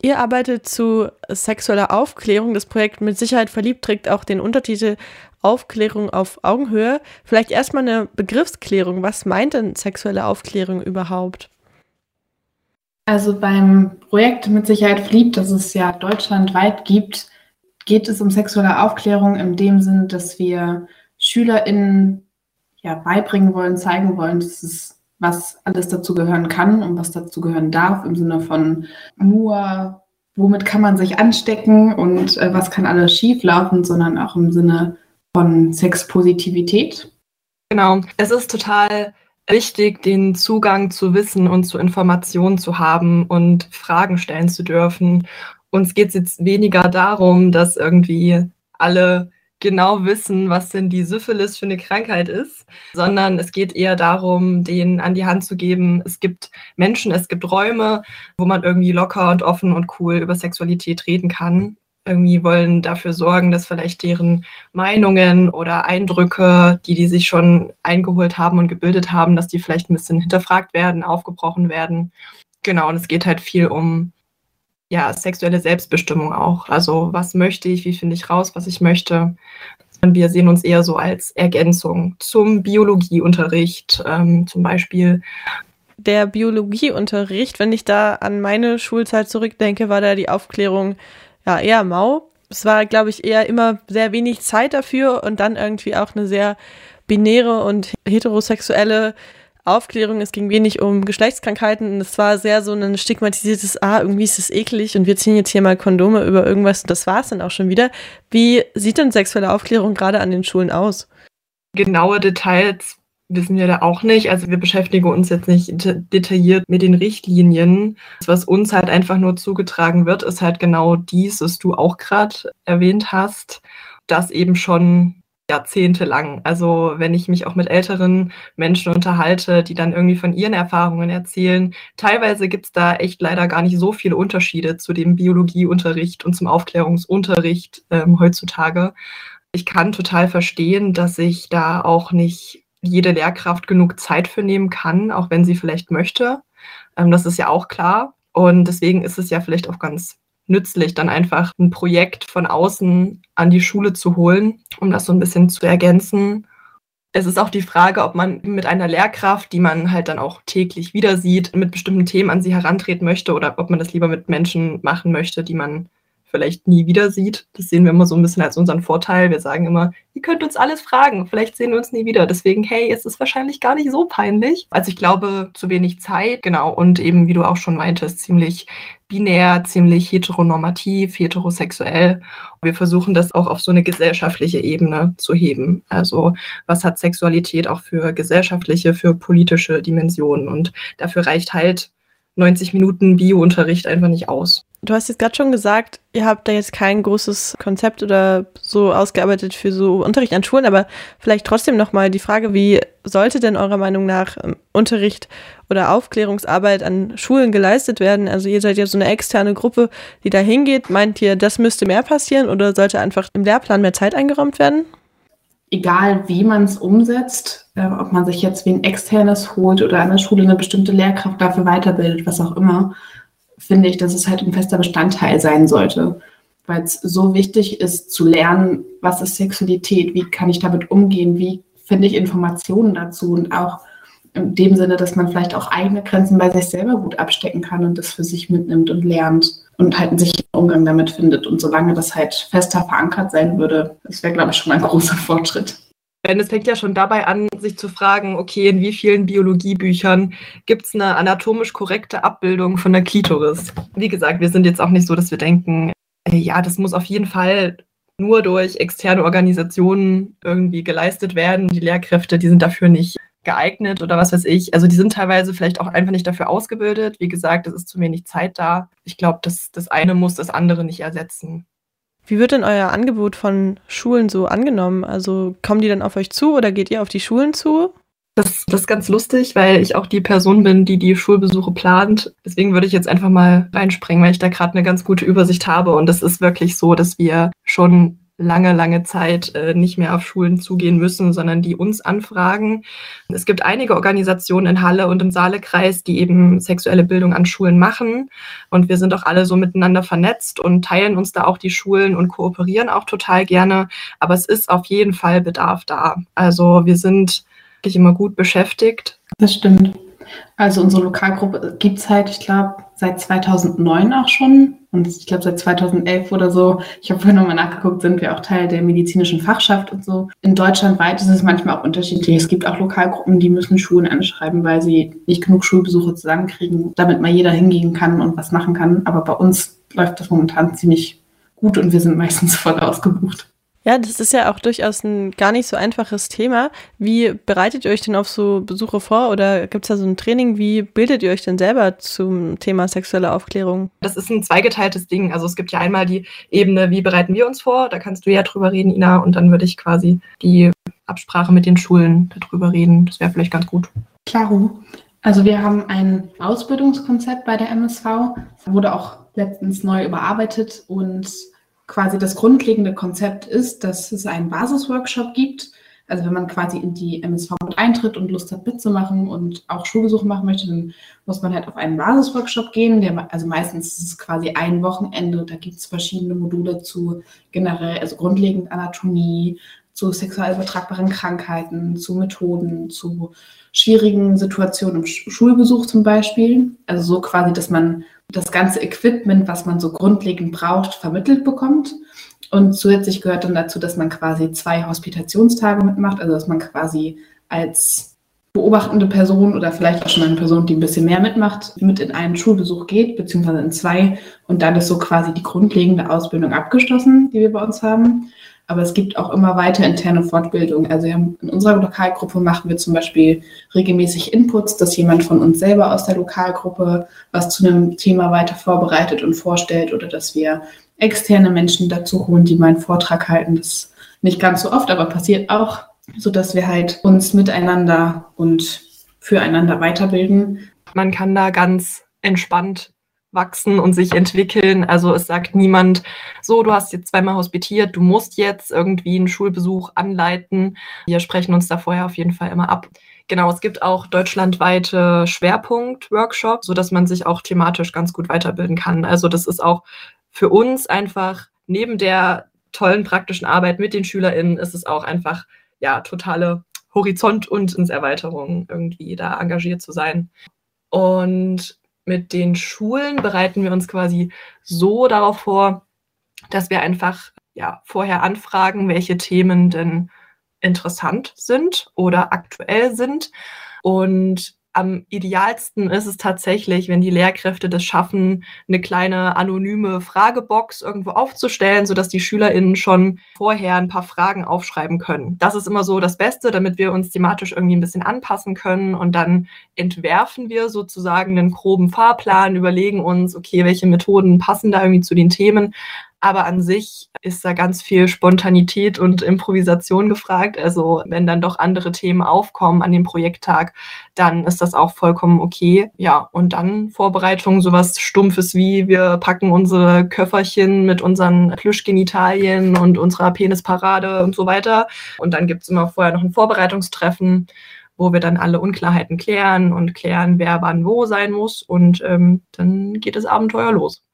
Ihr arbeitet zu sexueller Aufklärung. Das Projekt mit Sicherheit verliebt trägt auch den Untertitel Aufklärung auf Augenhöhe. Vielleicht erstmal eine Begriffsklärung. Was meint denn sexuelle Aufklärung überhaupt? Also beim Projekt mit Sicherheit verliebt, das es ja deutschlandweit gibt, geht es um sexuelle Aufklärung in dem Sinn, dass wir SchülerInnen ja, beibringen wollen, zeigen wollen, dass es was alles dazu gehören kann und was dazu gehören darf, im Sinne von nur, womit kann man sich anstecken und äh, was kann alles schieflaufen, sondern auch im Sinne von Sexpositivität. Genau, es ist total wichtig, den Zugang zu Wissen und zu Informationen zu haben und Fragen stellen zu dürfen. Uns geht es jetzt weniger darum, dass irgendwie alle genau wissen, was denn die Syphilis für eine Krankheit ist, sondern es geht eher darum, denen an die Hand zu geben, es gibt Menschen, es gibt Räume, wo man irgendwie locker und offen und cool über Sexualität reden kann. Irgendwie wollen dafür sorgen, dass vielleicht deren Meinungen oder Eindrücke, die die sich schon eingeholt haben und gebildet haben, dass die vielleicht ein bisschen hinterfragt werden, aufgebrochen werden. Genau, und es geht halt viel um ja, sexuelle Selbstbestimmung auch. Also was möchte ich, wie finde ich raus, was ich möchte. Und wir sehen uns eher so als Ergänzung zum Biologieunterricht ähm, zum Beispiel. Der Biologieunterricht, wenn ich da an meine Schulzeit zurückdenke, war da die Aufklärung ja eher mau. Es war, glaube ich, eher immer sehr wenig Zeit dafür und dann irgendwie auch eine sehr binäre und heterosexuelle Aufklärung, es ging wenig um Geschlechtskrankheiten. Es war sehr so ein stigmatisiertes, ah, irgendwie ist es eklig und wir ziehen jetzt hier mal Kondome über irgendwas und das war es dann auch schon wieder. Wie sieht denn sexuelle Aufklärung gerade an den Schulen aus? Genaue Details wissen wir da auch nicht. Also wir beschäftigen uns jetzt nicht detailliert mit den Richtlinien. Was uns halt einfach nur zugetragen wird, ist halt genau dies, was du auch gerade erwähnt hast, dass eben schon jahrzehntelang. Also wenn ich mich auch mit älteren Menschen unterhalte, die dann irgendwie von ihren Erfahrungen erzählen, teilweise gibt es da echt leider gar nicht so viele Unterschiede zu dem Biologieunterricht und zum Aufklärungsunterricht ähm, heutzutage. Ich kann total verstehen, dass ich da auch nicht jede Lehrkraft genug Zeit für nehmen kann, auch wenn sie vielleicht möchte. Ähm, das ist ja auch klar. Und deswegen ist es ja vielleicht auch ganz nützlich, dann einfach ein Projekt von außen an die Schule zu holen, um das so ein bisschen zu ergänzen. Es ist auch die Frage, ob man mit einer Lehrkraft, die man halt dann auch täglich wieder sieht, mit bestimmten Themen an sie herantreten möchte oder ob man das lieber mit Menschen machen möchte, die man vielleicht nie wieder sieht. Das sehen wir immer so ein bisschen als unseren Vorteil. Wir sagen immer, ihr könnt uns alles fragen, vielleicht sehen wir uns nie wieder. Deswegen, hey, es ist wahrscheinlich gar nicht so peinlich. Also ich glaube, zu wenig Zeit, genau, und eben, wie du auch schon meintest, ziemlich binär, ziemlich heteronormativ, heterosexuell. Wir versuchen das auch auf so eine gesellschaftliche Ebene zu heben. Also was hat Sexualität auch für gesellschaftliche, für politische Dimensionen? Und dafür reicht halt 90 Minuten Biounterricht einfach nicht aus. Du hast jetzt gerade schon gesagt, ihr habt da jetzt kein großes Konzept oder so ausgearbeitet für so Unterricht an Schulen, aber vielleicht trotzdem nochmal die Frage, wie sollte denn eurer Meinung nach ähm, Unterricht oder Aufklärungsarbeit an Schulen geleistet werden? Also ihr seid ja so eine externe Gruppe, die da hingeht. Meint ihr, das müsste mehr passieren oder sollte einfach im Lehrplan mehr Zeit eingeräumt werden? Egal wie man es umsetzt, äh, ob man sich jetzt wie ein externes holt oder an der Schule eine bestimmte Lehrkraft dafür weiterbildet, was auch immer, finde ich, dass es halt ein fester Bestandteil sein sollte. Weil es so wichtig ist zu lernen, was ist Sexualität, wie kann ich damit umgehen, wie finde ich Informationen dazu und auch in dem Sinne, dass man vielleicht auch eigene Grenzen bei sich selber gut abstecken kann und das für sich mitnimmt und lernt und halt einen sicheren Umgang damit findet. Und solange das halt fester verankert sein würde, das wäre, glaube ich, schon ein großer Fortschritt. Denn es fängt ja schon dabei an, sich zu fragen, okay, in wie vielen Biologiebüchern gibt es eine anatomisch korrekte Abbildung von der Klitoris? Wie gesagt, wir sind jetzt auch nicht so, dass wir denken, äh, ja, das muss auf jeden Fall nur durch externe Organisationen irgendwie geleistet werden. Die Lehrkräfte, die sind dafür nicht geeignet oder was weiß ich. Also die sind teilweise vielleicht auch einfach nicht dafür ausgebildet. Wie gesagt, es ist zu wenig Zeit da. Ich glaube, das, das eine muss das andere nicht ersetzen. Wie wird denn euer Angebot von Schulen so angenommen? Also kommen die dann auf euch zu oder geht ihr auf die Schulen zu? Das, das ist ganz lustig, weil ich auch die Person bin, die die Schulbesuche plant. Deswegen würde ich jetzt einfach mal reinspringen, weil ich da gerade eine ganz gute Übersicht habe. Und es ist wirklich so, dass wir schon lange, lange Zeit äh, nicht mehr auf Schulen zugehen müssen, sondern die uns anfragen. Es gibt einige Organisationen in Halle und im Saalekreis, die eben sexuelle Bildung an Schulen machen. Und wir sind auch alle so miteinander vernetzt und teilen uns da auch die Schulen und kooperieren auch total gerne. Aber es ist auf jeden Fall Bedarf da. Also wir sind wirklich immer gut beschäftigt. Das stimmt. Also unsere Lokalgruppe gibt es halt, ich glaube, seit 2009 auch schon. Und ich glaube, seit 2011 oder so, ich habe vorhin nochmal nachgeguckt, sind wir auch Teil der medizinischen Fachschaft und so. In Deutschland weit ist es manchmal auch unterschiedlich. Es gibt auch Lokalgruppen, die müssen Schulen anschreiben, weil sie nicht genug Schulbesuche zusammenkriegen, damit mal jeder hingehen kann und was machen kann. Aber bei uns läuft das momentan ziemlich gut und wir sind meistens voll ausgebucht. Ja, das ist ja auch durchaus ein gar nicht so einfaches Thema. Wie bereitet ihr euch denn auf so Besuche vor oder gibt es da so ein Training? Wie bildet ihr euch denn selber zum Thema sexuelle Aufklärung? Das ist ein zweigeteiltes Ding. Also es gibt ja einmal die Ebene, wie bereiten wir uns vor? Da kannst du ja drüber reden, Ina, und dann würde ich quasi die Absprache mit den Schulen darüber reden. Das wäre vielleicht ganz gut. Klaro. Also wir haben ein Ausbildungskonzept bei der MSV. Das wurde auch letztens neu überarbeitet und quasi das grundlegende Konzept ist, dass es einen Basisworkshop gibt. Also wenn man quasi in die MSV mit eintritt und Lust hat mitzumachen und auch Schulbesuche machen möchte, dann muss man halt auf einen Basisworkshop gehen. Der, also meistens ist es quasi ein Wochenende. Da gibt es verschiedene Module zu generell, also grundlegend Anatomie, zu sexuell übertragbaren Krankheiten, zu Methoden, zu schwierigen Situationen im Schulbesuch zum Beispiel. Also so quasi, dass man das ganze Equipment, was man so grundlegend braucht, vermittelt bekommt. Und zusätzlich gehört dann dazu, dass man quasi zwei Hospitationstage mitmacht, also dass man quasi als beobachtende Person oder vielleicht auch schon eine Person, die ein bisschen mehr mitmacht, mit in einen Schulbesuch geht, beziehungsweise in zwei. Und dann ist so quasi die grundlegende Ausbildung abgeschlossen, die wir bei uns haben. Aber es gibt auch immer weiter interne Fortbildung. Also in unserer Lokalgruppe machen wir zum Beispiel regelmäßig Inputs, dass jemand von uns selber aus der Lokalgruppe was zu einem Thema weiter vorbereitet und vorstellt oder dass wir externe Menschen dazu holen, die meinen Vortrag halten. Das ist nicht ganz so oft, aber passiert auch, sodass wir halt uns miteinander und füreinander weiterbilden. Man kann da ganz entspannt wachsen und sich entwickeln. Also es sagt niemand, so, du hast jetzt zweimal hospitiert, du musst jetzt irgendwie einen Schulbesuch anleiten. Wir sprechen uns da vorher auf jeden Fall immer ab. Genau, es gibt auch deutschlandweite Schwerpunkt-Workshops, sodass man sich auch thematisch ganz gut weiterbilden kann. Also das ist auch für uns einfach neben der tollen praktischen Arbeit mit den SchülerInnen ist es auch einfach ja totale Horizont- und Erweiterung irgendwie da engagiert zu sein. Und mit den Schulen bereiten wir uns quasi so darauf vor, dass wir einfach ja, vorher anfragen, welche Themen denn interessant sind oder aktuell sind. Und am idealsten ist es tatsächlich, wenn die Lehrkräfte das schaffen, eine kleine anonyme Fragebox irgendwo aufzustellen, sodass die SchülerInnen schon vorher ein paar Fragen aufschreiben können. Das ist immer so das Beste, damit wir uns thematisch irgendwie ein bisschen anpassen können und dann entwerfen wir sozusagen einen groben Fahrplan, überlegen uns, okay, welche Methoden passen da irgendwie zu den Themen, aber an sich ist da ganz viel Spontanität und Improvisation gefragt. Also wenn dann doch andere Themen aufkommen an dem Projekttag, dann ist das auch vollkommen okay. Ja, und dann Vorbereitung, sowas Stumpfes wie wir packen unsere Köfferchen mit unseren Plüschgenitalien und unserer Penisparade und so weiter. Und dann gibt's immer vorher noch ein Vorbereitungstreffen wo wir dann alle Unklarheiten klären und klären, wer wann wo sein muss. Und ähm, dann geht das Abenteuer los.